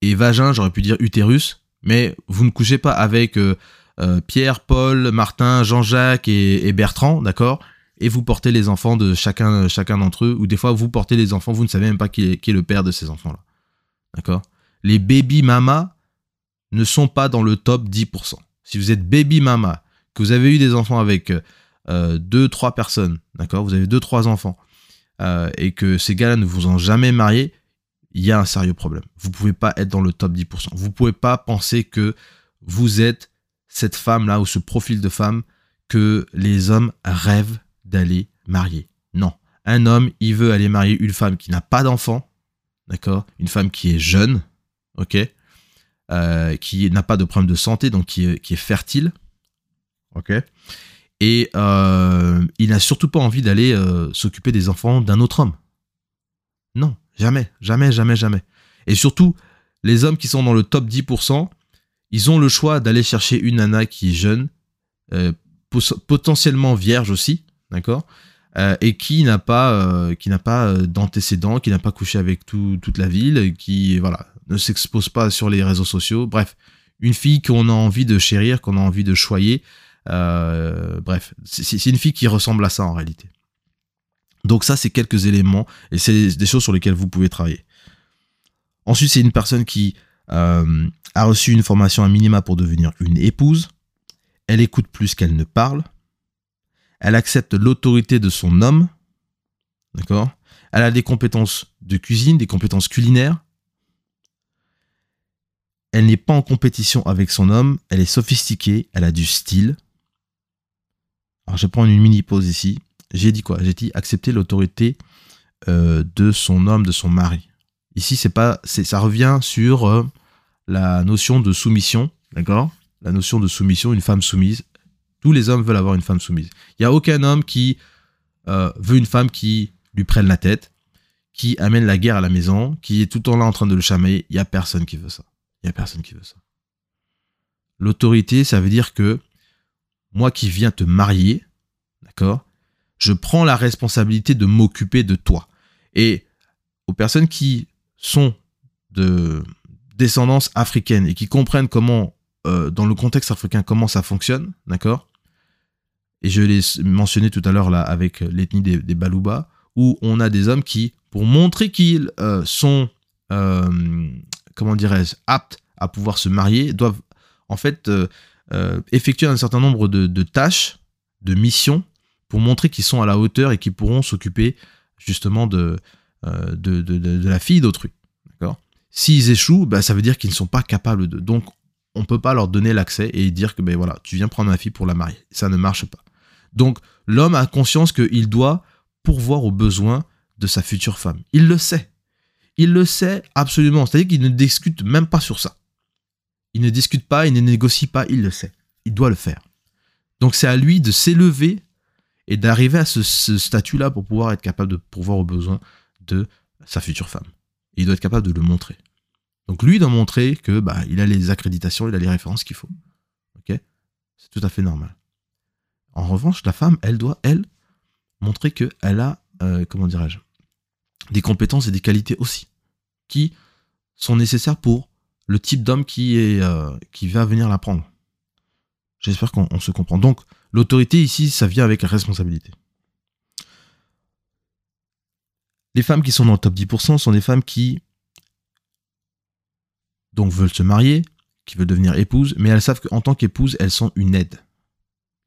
et vagin, j'aurais pu dire utérus, mais vous ne couchez pas avec euh, euh, Pierre, Paul, Martin, Jean-Jacques et, Bertrand, d'accord? Et vous portez les enfants de chacun, chacun d'entre eux, ou des fois vous portez les enfants, vous ne savez même pas qui est, le père de ces enfants-là. D'accord? Les baby mama ne sont pas dans le top 10%. Si vous êtes baby mama, que vous avez eu des enfants avec euh, deux, trois personnes, d'accord? Vous avez deux, trois enfants, et que ces gars-là ne vous ont jamais marié, il y a un sérieux problème. Vous pouvez pas être dans le top 10%. Vous pouvez pas penser que vous êtes cette femme-là ou ce profil de femme que les hommes rêvent d'aller marier. Non. Un homme, il veut aller marier une femme qui n'a pas d'enfant, d'accord? Une femme qui est jeune, ok? Euh, Qui n'a pas de problème de santé, donc qui est, fertile, ok? Et euh, il n'a surtout pas envie d'aller euh, s'occuper des enfants d'un autre homme. Non, Jamais, jamais, jamais, jamais. Et surtout, les hommes qui sont dans le top 10%, ils ont le choix d'aller chercher une nana qui est jeune, potentiellement vierge aussi, d'accord? Euh, et qui n'a pas, euh, qui n'a pas d'antécédents, qui n'a pas couché avec toute la ville, qui voilà ne s'expose pas sur les réseaux sociaux. Bref, une fille qu'on a envie de chérir, qu'on a envie de choyer. bref, c'est une fille qui ressemble à ça en réalité. Donc ça, c'est quelques éléments et c'est des choses sur lesquelles vous pouvez travailler. Ensuite, c'est une personne qui euh, a reçu une formation à minima pour devenir une épouse. Elle écoute plus qu'elle ne parle. Elle accepte l'autorité de son homme. D'accord? Elle a des compétences de cuisine, des compétences culinaires. Elle n'est pas en compétition avec son homme. Elle est sophistiquée. Elle a du style. Alors, je prends une mini pause ici j'ai dit quoi? J'ai dit accepter l'autorité euh, de son homme, de son mari. Ici, c'est pas, ça revient sur euh, la notion de soumission, d'accord? La notion de soumission, une femme soumise. Tous les hommes veulent avoir une femme soumise. Il y a aucun homme qui euh, veut une femme qui lui prenne la tête, qui amène la guerre à la maison, qui est tout le temps là en train de le chamailler. Il y a personne qui veut ça. Il y a personne qui veut ça. L'autorité, ça veut dire que moi qui viens te marier, d'accord je prends la responsabilité de m'occuper de toi. Et aux personnes qui sont de descendance africaine et qui comprennent comment, euh, dans le contexte africain, comment ça fonctionne, d'accord Et je l'ai mentionné tout à l'heure là avec l'ethnie des, des où on a des hommes qui, pour montrer qu'ils euh, sont, euh, comment dirais-je, aptes à pouvoir se marier, doivent en fait effectuer un certain nombre de, tâches, de missions pour montrer qu'ils sont à la hauteur et qu'ils pourront s'occuper justement de, euh, de, la fille d'autrui. S'ils échouent, bah, ça veut dire qu'ils ne sont pas capables de. Donc, on peut pas leur donner l'accès et dire que ben voilà, tu viens prendre ma fille pour la marier. Ça ne marche pas. Donc l'homme a conscience qu'il doit pourvoir aux besoins de sa future femme. Il le sait. Il le sait absolument. C'est-à-dire qu'il ne discute même pas sur ça. Il ne discute pas, il ne négocie pas, il le sait. Il doit le faire. Donc c'est à lui de s'élever et d'arriver à ce, statut-là pour pouvoir être capable de pourvoir aux besoins de sa future femme. il doit être capable de le montrer. Donc lui doit montrer que bah, il a les accréditations, il a les références qu'il faut. C'est tout à fait normal. En revanche, la femme, elle doit, elle, montrer qu'elle a, euh, comment dirais-je, des compétences et des qualités aussi, qui sont nécessaires pour le type d'homme qui, euh, va venir la prendre. J'espère qu'on se comprend. Donc, l'autorité ici, ça vient avec la responsabilité. Les femmes qui sont dans le top 10% sont des femmes qui donc veulent se marier, qui veulent devenir épouses, mais elles savent qu'en tant qu'épouses, elles sont une aide.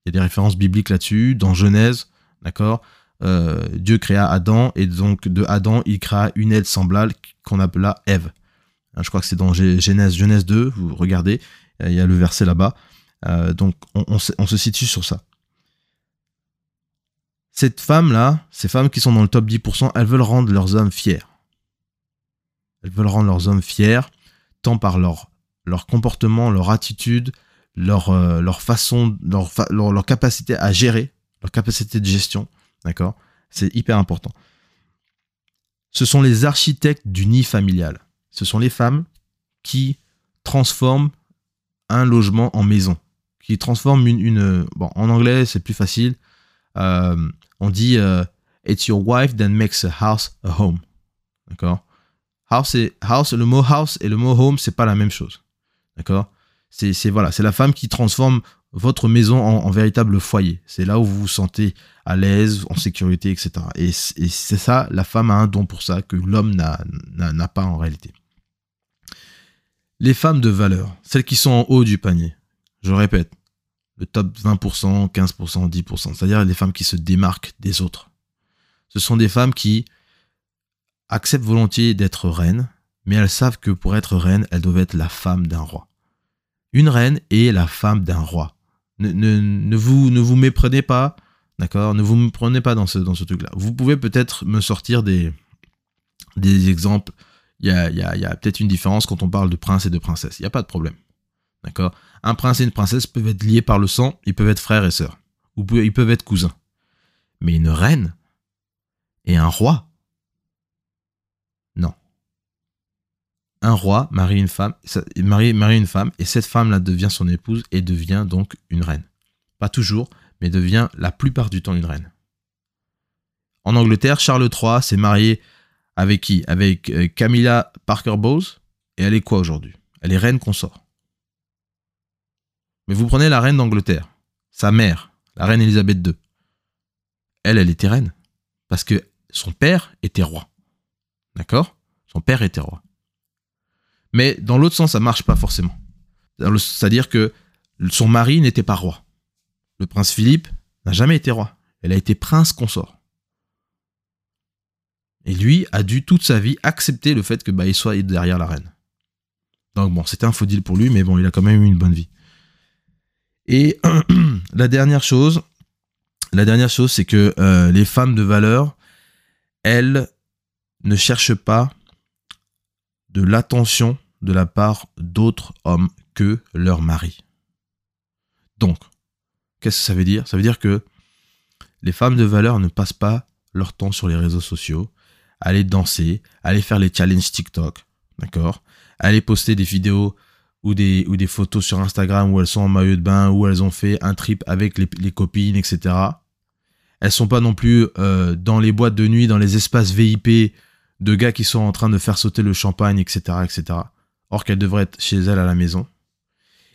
Il y a des références bibliques là-dessus, dans Genèse, d'accord euh, Dieu créa Adam, et donc de Adam, il créa une aide semblable qu'on appela Ève. Hein, je crois que c'est dans Genèse, Genèse 2, vous regardez, il y a le verset là-bas. Euh, donc on, se, situe sur ça. Cette femme-là, ces femmes qui sont dans le top 10%, elles veulent rendre leurs hommes fiers. Elles veulent rendre leurs hommes fiers, tant par leur comportement, leur attitude, leur, euh, leur façon, leur, leur, capacité à gérer, leur capacité de gestion. D'accord? C'est hyper important. Ce sont les architectes du nid familial. Ce sont les femmes qui transforment un logement en maison qui transforme une, bon en anglais c'est plus facile euh, on dit euh, it's your wife that makes a house a home d'accord? House et house le mot house et le mot home c'est pas la même chose d'accord? C'est la femme qui transforme votre maison en, véritable foyer c'est là où vous vous sentez à l'aise en sécurité etc et, et c'est ça la femme a un don pour ça que l'homme n'a pas en réalité les femmes de valeur celles qui sont en haut du panier je répète, le top 20%, 15%, 10%, c'est-à-dire les femmes qui se démarquent des autres. Ce sont des femmes qui acceptent volontiers d'être reines, mais elles savent que pour être reine, elles doivent être la femme d'un roi. Une reine est la femme d'un roi. Ne, vous, ne vous méprenez pas, d'accord? Ne vous méprenez pas dans ce, dans ce truc-là. Vous pouvez peut-être me sortir des, des exemples. Il y a, y a peut-être une différence quand on parle de prince et de princesse. Il n'y a pas de problème. D'accord? Un prince et une princesse peuvent être liés par le sang, ils peuvent être frères et sœurs, ou ils peuvent être cousins. Mais une reine et un roi Non. Un roi marie une femme, marie, une femme, et cette femme-là devient son épouse et devient donc une reine. Pas toujours, mais devient la plupart du temps une reine. En Angleterre, Charles III s'est marié avec qui? Avec euh, Camilla Parker Bowles, et elle est quoi aujourd'hui? Elle est reine consort. Mais vous prenez la reine d'Angleterre, sa mère, la reine Elisabeth II. Elle, elle était reine. Parce que son père était roi. D'accord? Son père était roi. Mais dans l'autre sens, ça marche pas forcément. C'est-à-dire que son mari n'était pas roi. Le prince Philippe n'a jamais été roi. Elle a été prince consort. Et lui a dû toute sa vie accepter le fait que bah, il soit derrière la reine. Donc bon, c'était un faux deal pour lui, mais bon, il a quand même eu une bonne vie. Et la dernière chose, la dernière chose, c'est que euh, les femmes de valeur, elles ne cherchent pas de l'attention de la part d'autres hommes que leur mari. Donc, qu'est-ce que ça veut dire? Ça veut dire que les femmes de valeur ne passent pas leur temps sur les réseaux sociaux, aller danser, aller faire les challenges TikTok, d'accord? Aller poster des vidéos ou des, photos sur Instagram où elles sont en maillot de bain, où elles ont fait un trip avec les, copines, etc. Elles sont pas non plus euh, dans les boîtes de nuit, dans les espaces VIP de gars qui sont en train de faire sauter le champagne, etc., etc. Or qu'elles devraient être chez elles à la maison.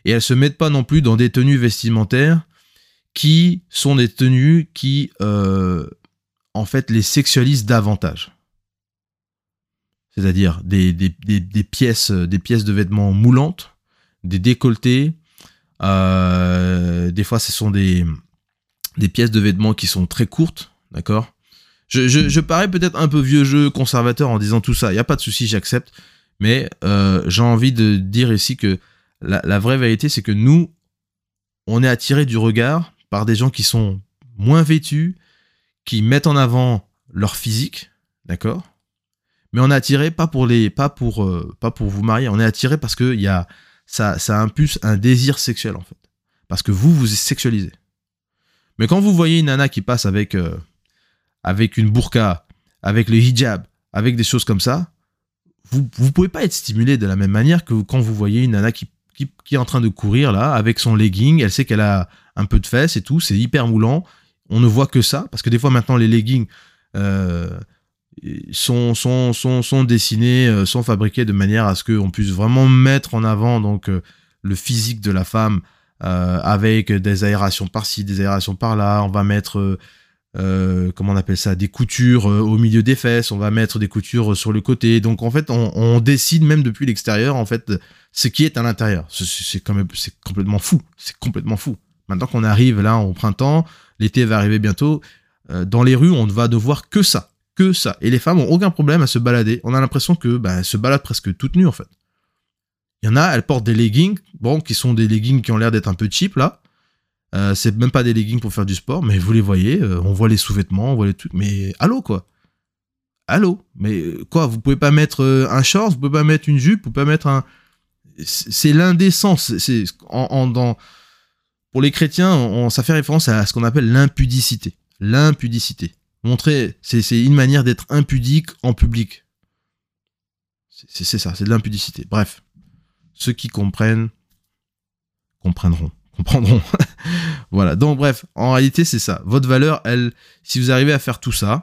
Et elles se mettent pas non plus dans des tenues vestimentaires qui sont des tenues qui, euh, en fait, les sexualisent davantage c'est-à-dire des, pièces, des pièces de vêtements moulantes, des décolletés. Euh, des fois, ce sont des, des pièces de vêtements qui sont très courtes, d'accord? Je, parais peut-être un peu vieux jeu conservateur en disant tout ça. Il n'y a pas de souci, j'accepte. Mais euh, j'ai envie de dire ici que la, vraie vérité, c'est que nous, on est attiré du regard par des gens qui sont moins vêtus, qui mettent en avant leur physique, d'accord? Mais on est attiré pas pour les, pas pour, euh, pas pour vous marier. On est attiré parce que ça, ça impulse un désir sexuel en fait, parce que vous vous sexualisez. Mais quand vous voyez une nana qui passe avec, euh, avec une burqa, avec le hijab, avec des choses comme ça, vous, vous pouvez pas être stimulé de la même manière que quand vous voyez une nana qui, qui, est en train de courir là, avec son legging, elle sait qu'elle a un peu de fesses et tout, c'est hyper moulant. On ne voit que ça, parce que des fois maintenant les leggings euh, sont, dessinés, euh, sont fabriqués de manière à ce qu'on puisse vraiment mettre en avant donc euh, le physique de la femme avec des aérations par-ci, des aérations par-là. On va mettre, euh, euh, comment on appelle ça, des coutures euh, au milieu des fesses. On va mettre des coutures sur le côté. Donc en fait, on, décide même depuis l'extérieur en fait ce qui est à l'intérieur. C'est- quand même, c'est complètement fou. C'est complètement fou. Maintenant qu'on arrive là au printemps, l'été va arriver bientôt. euh, dans les rues, on ne va ne voir que ça, que ça. Et les femmes ont aucun problème à se balader. On a l'impression que bah, elles se baladent presque toutes nues en fait. Il y en a, elles portent des leggings, bon, qui sont des leggings qui ont l'air d'être un peu cheap là. Euh, c'est même pas des leggings pour faire du sport, mais vous les voyez, euh, on voit les sous-vêtements, on voit les trucs. Mais allô quoi Allô Mais euh, quoi Vous pouvez pas mettre un short, vous pouvez pas mettre une jupe, vous pouvez pas mettre un. C'est l'indécence. C'est en, dans pour les chrétiens, ça fait référence à ce qu'on appelle l'impudicité. L'impudicité. Montrer, c'est une manière d'être impudique en public. C'est ça, c'est de l'impudicité. Bref, ceux qui comprennent comprendront, comprendront. voilà. Donc bref, en réalité, c'est ça. Votre valeur, elle, si vous arrivez à faire tout ça,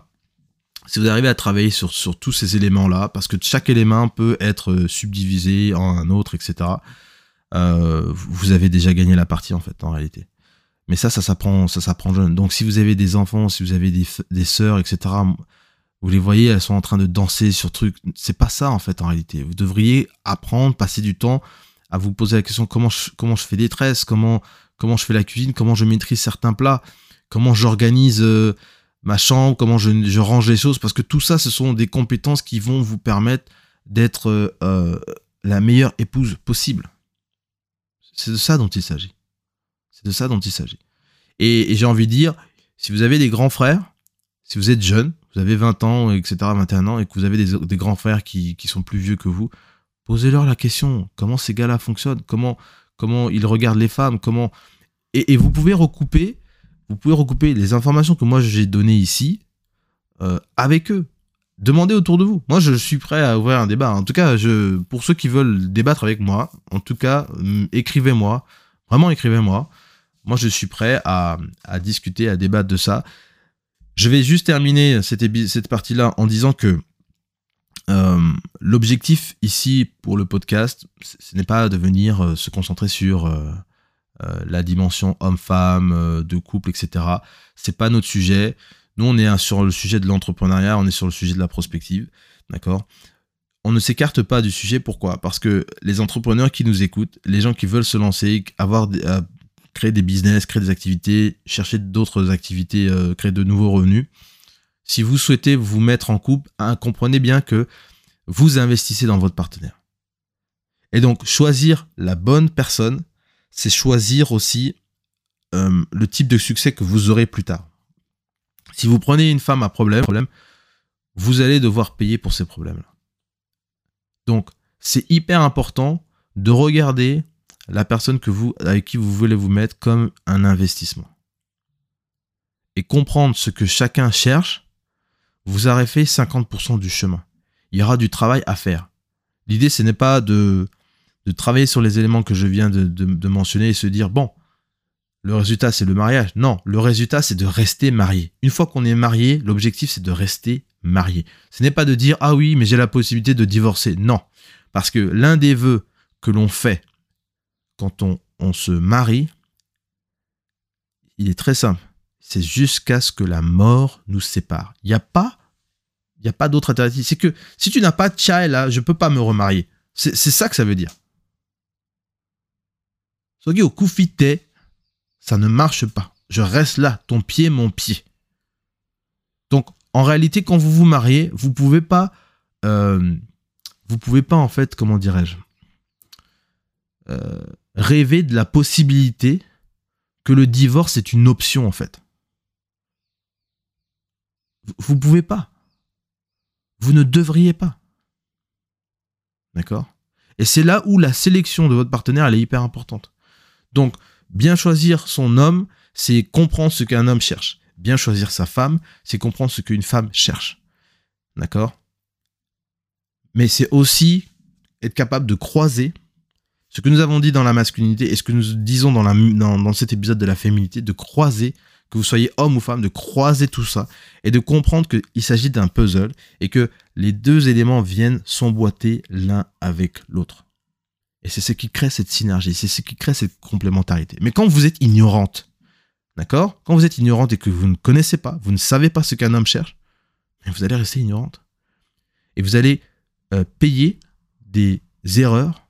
si vous arrivez à travailler sur, sur tous ces éléments-là, parce que chaque élément peut être euh, subdivisé en un autre, etc., euh, vous avez déjà gagné la partie, en fait, en réalité. Mais ça, ça s'apprend, ça s'apprend jeune. Donc, si vous avez des enfants, si vous avez des, des sœurs, etc., vous les voyez, elles sont en train de danser sur truc. C'est pas ça, en fait, en réalité. Vous devriez apprendre, passer du temps à vous poser la question comment je, comment je fais des tresses, comment, comment je fais la cuisine, comment je maîtrise certains plats, comment j'organise euh, ma chambre, comment je, range les choses, parce que tout ça, ce sont des compétences qui vont vous permettre d'être euh, euh, la meilleure épouse possible. C'est de ça dont il s'agit. C'est de ça dont il s'agit. Et, et j'ai envie de dire, si vous avez des grands frères, si vous êtes jeune, vous avez 20 ans, etc., 21 ans, et que vous avez des, des grands frères qui, qui sont plus vieux que vous, posez-leur la question, comment ces gars-là fonctionnent, comment, comment ils regardent les femmes, comment... Et, vous pouvez recouper, vous pouvez recouper les informations que moi j'ai données ici euh, avec eux. Demandez autour de vous. Moi, je suis prêt à ouvrir un débat. En tout cas, pour ceux qui veulent débattre avec moi, en tout cas, hum, écrivez-moi. Vraiment, écrivez-moi. Moi, je suis prêt à, discuter, à débattre de ça. Je vais juste terminer cette partie-là en disant que euh, l'objectif ici pour le podcast, ce n'est pas de venir euh, se concentrer sur euh, la dimension homme-femme, de couple, etc. C'est pas notre sujet. Nous, on est sur le sujet de l'entrepreneuriat, on est sur le sujet de la prospective, d'accord? On ne s'écarte pas du sujet. Pourquoi? Parce que les entrepreneurs qui nous écoutent, les gens qui veulent se lancer, avoir créer des business, créer des activités, chercher d'autres activités, créer de nouveaux revenus. Si vous souhaitez vous mettre en couple, hein, comprenez bien que vous investissez dans votre partenaire. Et donc, choisir la bonne personne, c'est choisir aussi euh, le type de succès que vous aurez plus tard. Si vous prenez une femme à problème, vous allez devoir payer pour ces problèmes-là. Donc, c'est hyper important de regarder la personne avec qui vous voulez vous mettre comme un investissement. Et comprendre ce que chacun cherche, vous aurez fait 50% du chemin. Il y aura du travail à faire. L'idée, ce n'est pas de, travailler sur les éléments que je viens de, mentionner et se dire, bon, le résultat, c'est le mariage. Non, le résultat, c'est de rester marié. Une fois qu'on est marié, l'objectif, c'est de rester marié. Ce n'est pas de dire, ah oui, mais j'ai la possibilité de divorcer. Non. Parce que l'un des vœux que l'on fait quand on se marie, il est très simple. C'est jusqu'à ce que la mort nous sépare. Il n'y a pas, pas d'autre alternative. C'est que si tu n'as pas child là, je peux pas me remarier. C'est ça que ça veut dire. Sogi au ça ne marche pas. Je reste là, ton pied, mon pied. Donc, en réalité, quand vous vous mariez, vous pouvez pas, euh, vous pouvez pas en fait, comment dirais-je, euh, rêver de la possibilité que le divorce est une option en fait. Vous pouvez pas. Vous ne devriez pas. D'accord? Et c'est là où la sélection de votre partenaire, elle est hyper importante. Donc, bien choisir son homme, c'est comprendre ce qu'un homme cherche. Bien choisir sa femme, c'est comprendre ce qu'une femme cherche. D'accord? Mais c'est aussi être capable de croiser ce que nous avons dit dans la masculinité et ce que nous disons dans, dans, cet épisode de la féminité, de croiser, que vous soyez homme ou femme, de croiser tout ça et de comprendre qu'il s'agit d'un puzzle et que les deux éléments viennent s'emboîter l'un avec l'autre. Et c'est ce qui crée cette synergie, c'est ce qui crée cette complémentarité. Mais quand vous êtes ignorante, d'accord? Quand vous êtes ignorante et que vous ne connaissez pas, vous ne savez pas ce qu'un homme cherche, vous allez rester ignorante. Et vous allez euh, payer des erreurs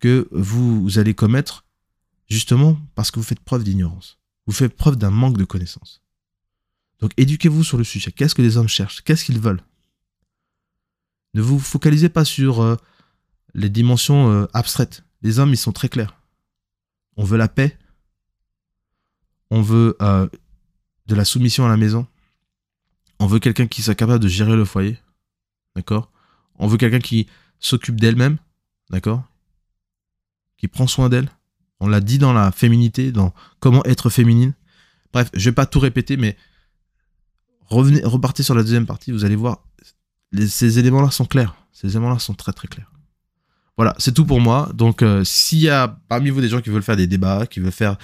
que vous, allez commettre justement parce que vous faites preuve d'ignorance. Vous faites preuve d'un manque de connaissances. Donc éduquez-vous sur le sujet. Qu'est-ce que les hommes cherchent? Qu'est-ce qu'ils veulent? Ne vous focalisez pas sur euh, les dimensions euh, abstraites. Les hommes, ils sont très clairs. On veut la paix. On veut euh, de la soumission à la maison. On veut quelqu'un qui soit capable de gérer le foyer. D'accord? On veut quelqu'un qui s'occupe d'elle-même. D'accord? Qui prend soin d'elle. On l'a dit dans la féminité, dans comment être féminine. Bref, je vais pas tout répéter, mais revenez, repartez sur la deuxième partie, vous allez voir, ces éléments-là sont clairs. Ces éléments-là sont très très clairs. Voilà, c'est tout pour moi. Donc, euh, s'il y a parmi vous des gens qui veulent faire des débats, qui veulent faire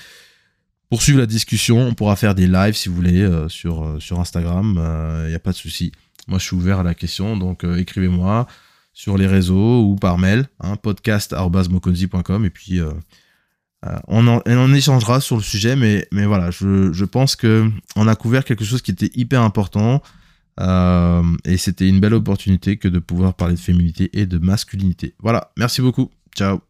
poursuivre la discussion, on pourra faire des lives si vous voulez euh, sur, euh, sur Instagram. Il n'y a pas de souci. Moi, je suis ouvert à la question, donc écrivez-moi sur les réseaux ou par mail, hein, podcast.mokonzi.com et puis euh, on, en, échangera sur le sujet, mais, voilà, je, je pense que on a couvert quelque chose qui était hyper important euh, et c'était une belle opportunité que de pouvoir parler de féminité et de masculinité. Voilà, merci beaucoup, ciao